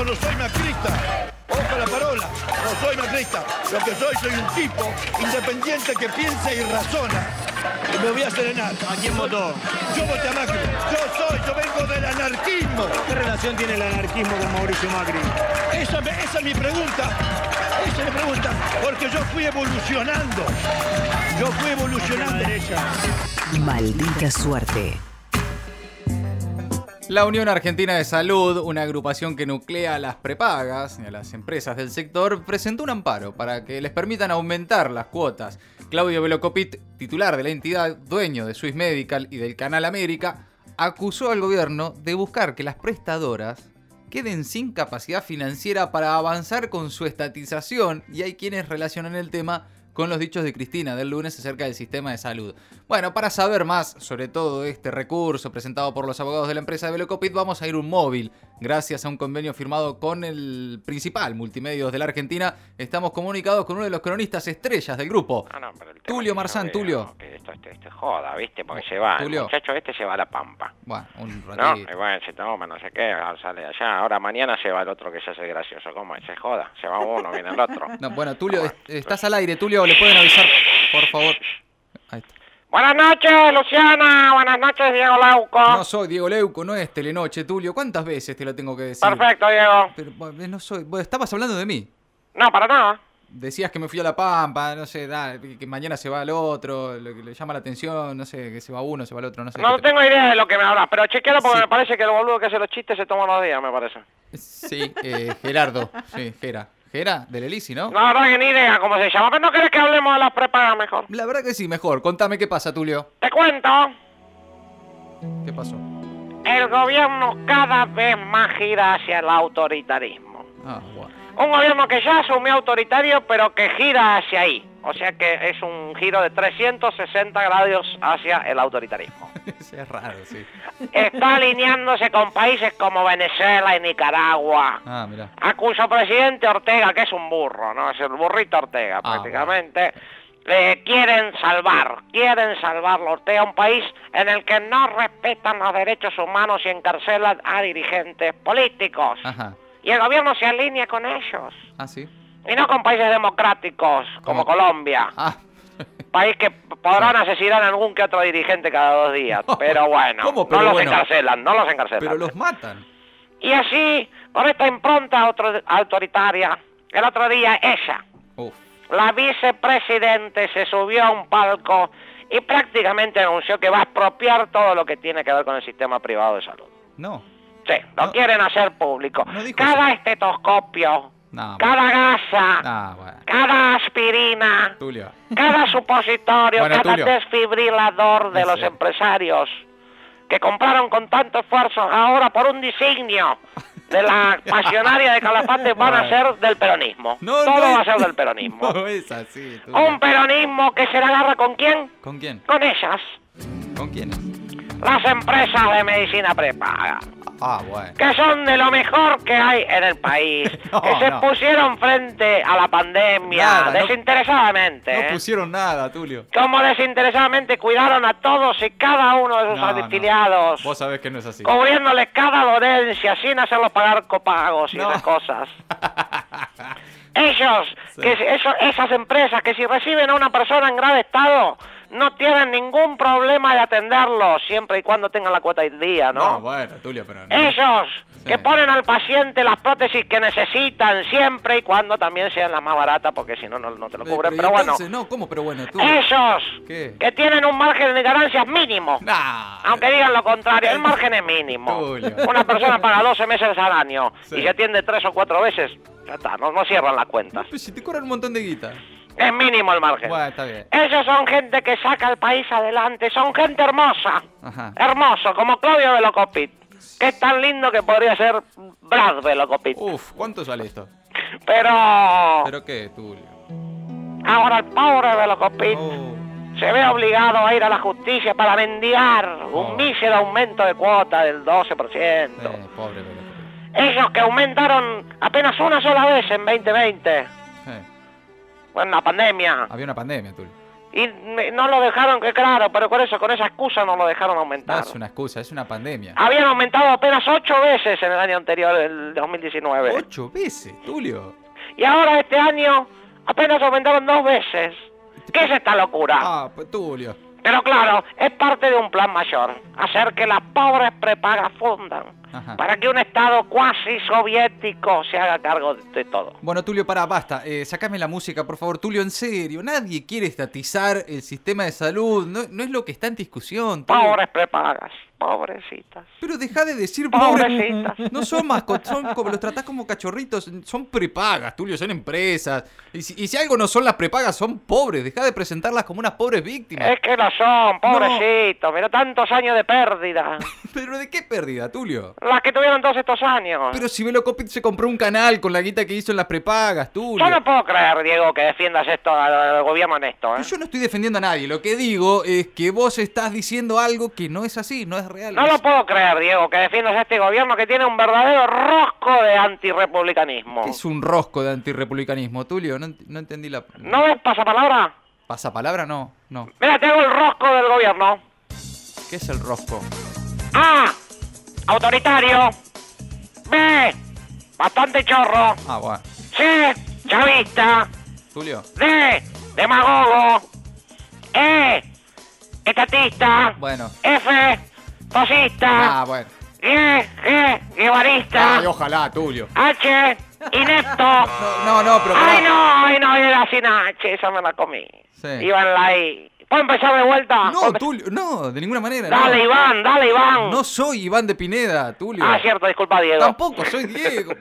Yo no soy macrista. Ojo la parola. No soy macrista. Lo que soy, soy un tipo independiente que piensa y razona. Y me voy a serenar. ¿A quién votó? Yo voté a Macri. Yo soy, yo vengo del anarquismo. ¿Qué relación tiene el anarquismo con Mauricio Macri? Esa, esa es mi pregunta. Esa es mi pregunta. Porque yo fui evolucionando. Yo fui evolucionando. Maldita suerte. La Unión Argentina de Salud, una agrupación que nuclea a las prepagas y a las empresas del sector, presentó un amparo para que les permitan aumentar las cuotas. Claudio Velocopit, titular de la entidad, dueño de Swiss Medical y del Canal América, acusó al gobierno de buscar que las prestadoras queden sin capacidad financiera para avanzar con su estatización y hay quienes relacionan el tema con los dichos de Cristina del lunes acerca del sistema de salud. Bueno, para saber más sobre todo este recurso presentado por los abogados de la empresa de Velocopit, vamos a ir un móvil. Gracias a un convenio firmado con el principal multimedios de la Argentina, estamos comunicados con uno de los cronistas estrellas del grupo. Ah, no, pero el Tulio Marzán, no, Tulio. no, esto, esto, esto es joda, ¿viste? Porque se va, Tulio. el muchacho este se va a la pampa. Bueno, un ¿No? ratito. Y bueno, se toma, no sé qué, sale allá. Ahora mañana se va el otro que se hace gracioso. ¿Cómo es? Se joda. Se va uno, viene el otro. No, bueno, Tulio, est- estás al aire. Tulio, ¿le pueden avisar, por favor? Buenas noches, Luciana. Buenas noches, Diego Lauco. No soy Diego Leuco, no es Telenoche, Tulio. ¿Cuántas veces te lo tengo que decir? Perfecto, Diego. Pero bueno, no soy. estabas hablando de mí. No, para nada. Decías que me fui a La Pampa, no sé, da, que mañana se va el otro, lo que le llama la atención, no sé, que se va uno, se va el otro, no sé. No tengo idea de lo que me hablas, pero chequealo porque Sí. me parece que el boludo que hace los chistes se toma unos días, me parece. Sí, eh, Gerardo, sí, Gera. Gera, del Elisi, ¿no? La verdad que ni idea cómo se llama, pero no querés que hablemos de las prepagas mejor. La verdad que sí, mejor. Contame qué pasa, Tulio. Te cuento, ¿Qué pasó? el gobierno cada vez más gira hacia el autoritarismo. Ah, bueno. Un gobierno que ya asumió autoritario, pero que gira hacia ahí. O sea que es un giro de 360 grados hacia el autoritarismo. Es raro, sí. Está alineándose con países como Venezuela y Nicaragua, Ah, mirá. a cuyo presidente Ortega, que es un burro, ¿no? Es el burrito Ortega, Ah, prácticamente. le quieren salvar, quieren salvarlo Ortega, un país en el que no respetan los derechos humanos y encarcelan a dirigentes políticos. Ajá. Y el gobierno se alinea con ellos. Ah, sí. Y no con países democráticos como ¿Cómo? Colombia. Ah. País que podrán asesinar a algún que otro dirigente cada dos días. Pero bueno, ¿Cómo? Pero no los bueno. encarcelan, no los encarcelan. Pero los matan. Y así, con esta impronta auto- autoritaria, el otro día ella, Uf. la vicepresidente, se subió a un palco y prácticamente anunció que va a expropiar todo lo que tiene que ver con el sistema privado de salud. No. Sí, lo No. quieren hacer público. No cada estetoscopio, No. cada gasa, bueno. cada aspirina, Tulio. cada supositorio, Bueno, cada Tulio. desfibrilador de No los sé. empresarios que compraron con tanto esfuerzo ahora por un designio de la pasionaria de Calafate van a ser del peronismo. No, Todo no va a ser del peronismo. No es así, Tulio. Un peronismo que se la agarra con quién? ¿Con quién? Con ellas, ¿Con quiénes? Las empresas de medicina prepaga. Ah, bueno. que son de lo mejor que hay en el país, No, que se no. pusieron frente a la pandemia Nada, desinteresadamente. No ¿eh? pusieron nada, Tulio. Como desinteresadamente cuidaron a todos y cada uno de sus afiliados, Vos sabés que no es así. cubriéndoles cada dolencia sin hacerlos pagar copagos y esas cosas. Ellos, Sí. que eso- esas empresas que si reciben a una persona en grave estado, no tienen ningún problema de atenderlo, siempre y cuando tengan la cuota del día, ¿no? No, bueno, Tulio, pero no. Ellos Sí. que ponen al paciente las prótesis que necesitan siempre y cuando también sean las más baratas, porque si no, no, no te lo Pero- cubren. Pero bueno, No, ¿cómo? Pero bueno, Tulio. ellos ¿Qué? que tienen un margen de ganancias mínimo, Nah. aunque digan lo contrario, el margen es mínimo. Tulio. Una persona paga 12 meses al año Sí. y se atiende tres o cuatro veces, ya está, no, no cierran la cuenta. Pues si te cobran un montón de guita. Es mínimo el margen. Bueno, está bien. Ellos son gente que saca al país adelante, son gente hermosa. Ajá. Hermoso, como Claudio Velocopit, que es tan lindo que podría ser Brad Velocopit. Uf, ¿cuánto sale esto? Pero ¿Pero qué, Tulio? ahora el pobre Velocopit Oh. se ve obligado a ir a la justicia para mendigar Oh. un mísero aumento de cuota del 12%. Eh, pobre. Ellos que aumentaron apenas una sola vez en 2020, Eh, en la pandemia, había una pandemia, Tulio. Y no lo dejaron, que claro, pero con eso, con esa excusa no lo dejaron No aumentar. es una excusa, es una pandemia. Habían aumentado apenas ocho veces en el año anterior, el 2019. Ocho veces, Tulio. Y ahora este año apenas aumentaron dos veces. ¿Qué es esta locura? Ah, pues Tulio. Pero claro, es parte de un plan mayor. Hacer que las pobres prepagas fundan. Ajá. Para que un Estado cuasi soviético se haga cargo de, todo. Bueno, Tulio, para, basta. Eh, sacame la música, por favor. Tulio, en serio. Nadie quiere estatizar el sistema de salud. No, no es lo que está en discusión. Tulio. Pobres prepagas, pobrecitas. Pero deja de decir pobre. Pobrecitas. No son mascotas, son como los tratás como cachorritos. Son prepagas, Tulio, son empresas. Y si, y si algo no son las prepagas, son pobres. Deja de presentarlas como unas pobres víctimas. Es que lo son, pobrecitos. Mira, tantos años de pérdida. Pero ¿de qué pérdida, Tulio? Las que tuvieron todos estos años. Pero si Velocopit se compró un canal con la guita que hizo en las prepagas, Tulio. Yo no puedo creer, Diego, que defiendas esto al, gobierno en esto, ¿eh? Pero Yo no estoy defendiendo a nadie. Lo que digo es que vos estás diciendo algo que no es así, no es No lo puedo creer, Diego, que defiendas a este gobierno que tiene un verdadero rosco de antirrepublicanismo. ¿Qué es un rosco de antirrepublicanismo, Tulio? No entendí la. ¿No ves pasapalabra? ¿Pasapalabra? No, no. Mira, tengo el rosco del gobierno. ¿Qué es el rosco? A. Autoritario. B. Bastante chorro. Ah, bueno. C. Chavista. Tulio. D. Demagogo. E. Estatista. Bueno. F. Fascista. Ah, bueno. G. G. Guevarista. Ay, ojalá, Tulio. H. Inepto. No, no, no, pero. Ay, no, ay, no, era sin H, esa me la comí. Sí. En la I. ¿Puedo empezar de vuelta? No, ¿Puedo empe- Tulio, no, de ninguna manera. Dale, no. Iván, dale, Iván. No soy Iván de Pineda, Tulio. Ah, cierto, disculpa, Diego. Tampoco soy Diego.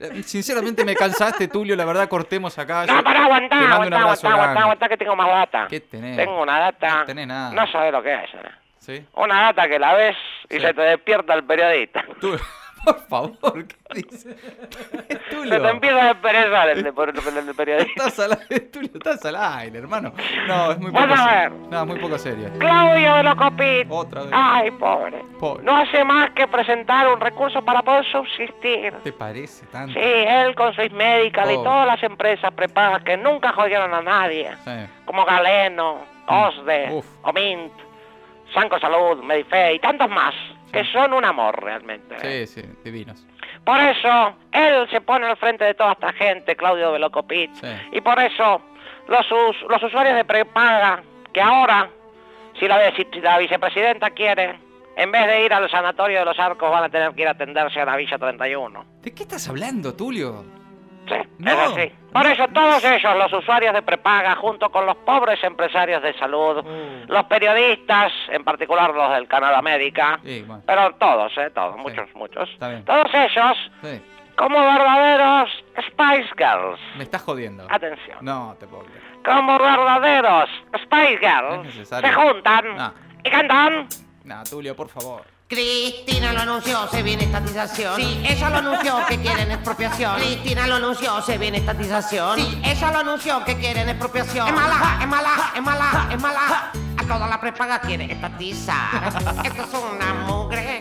eh, Sinceramente me cansaste, Tulio. La verdad, cortemos acá. No, pará, aguantá, aguantá, aguantá, aguantá, que tengo más data. ¿Qué tenés? Tengo una data. No tenés nada. No sabes lo que es, ¿eh? ¿Sí? Una data que la ves y Sí. se te despierta el periodista. Tulio, por favor, ¿qué dices? Se te empieza a desperezar el, de- el, el periodista. Estás al Tulio, estás al aire, hermano. No, es muy poco a serio. ver. No, muy poco serio. Claudio de Locopit. Otra vez. Ay, pobre. Pobre. No hace más que presentar un recurso para poder subsistir. ¿Te parece tanto? Sí, él con Swiss Medical y todas las empresas prepagas que nunca jodieron a nadie. Sí. Como Galeno, OSDE, Uf. Omint, Sanco Salud, Medife y tantos más. Que son un amor realmente. ¿eh? Sí, sí, divinos. Por eso, él se pone al frente de toda esta gente, Claudio Velocopit. Sí. Y por eso, los, us- los usuarios de prepaga, que ahora, si la, si la vicepresidenta quiere, en vez de ir al sanatorio de los arcos, van a tener que ir a atenderse a la Villa 31. ¿De qué estás hablando, Tulio? Sí, No. es así. Por eso todos ellos, los usuarios de prepaga, junto con los pobres empresarios de salud, Mm. los periodistas, en particular los del Canal América, Sí, bueno. pero todos, ¿eh? Todos, Sí. muchos, muchos. Todos ellos, Sí. como verdaderos Spice Girls. Me estás jodiendo. Atención. No, te puedo creer. Como verdaderos Spice Girls, se juntan No. y cantan. No, Tulio, por favor. Cristina lo anunció, se viene estatización. Sí, ella lo anunció que quieren expropiación. Cristina lo anunció, se viene estatización. Sí, ella lo anunció que quieren expropiación. Es mala, es mala, es mala, es mala. A toda la prepaga quiere estatizar. Esto es una mugre,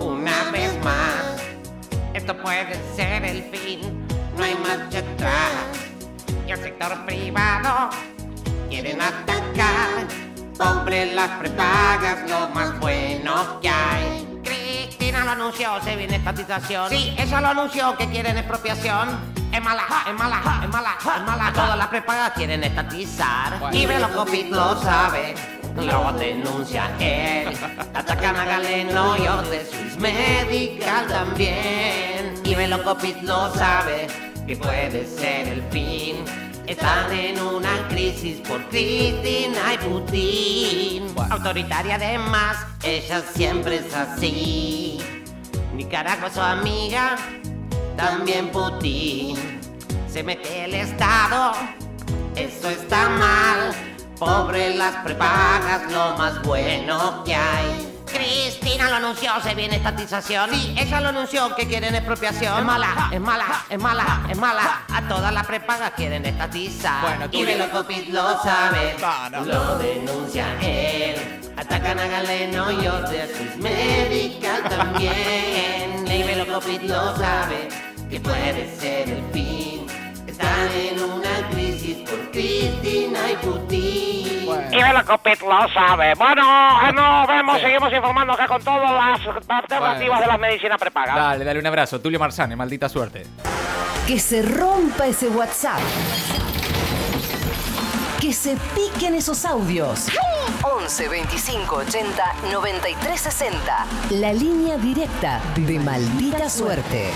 una vez más. Esto puede ser el fin, no hay marcha atrás. Y el sector privado quieren atacar. Pobre las prepagas, lo más anunció, se viene estatización. Sí, ella lo anunció que quieren expropiación. Es mala, es mala, es mala, es mala. Todas las prepagas quieren estatizar. Y Velocopit lo sabe. Lo denuncia él. Atacan a Galeno y de Swiss Medical también. Y Velocopit lo sabe. Que puede ser el fin. Están en una crisis por Cristina y Putin. Autoritaria además, ella siempre es así. Nicaragua su amiga, también Putin. Se mete el Estado, eso está mal. Pobre las prepagas, lo más bueno que hay. Cristina lo anunció, se viene estatización. Sí, ella lo anunció que quieren expropiación. Es mala, es mala, es mala, es mala. A todas las prepagas quieren estatizar. Bueno, tú- y Velocopit lo sabe, lo denuncia él. Atacan a Galeno y de Swiss Medical también. Y Velocopit lo sabe, que puede ser el fin. Están en una crisis por Cristina y Putin. Y Velocopit lo sabe. Bueno, eh, nos vemos, seguimos informando acá con todas las alternativas de las medicinas prepagas. Dale, dale un abrazo. Tulio Marzane, maldita suerte. Que se rompa ese WhatsApp. Que se piquen esos audios. 11 25 80 93 60. La línea directa de maldita suerte.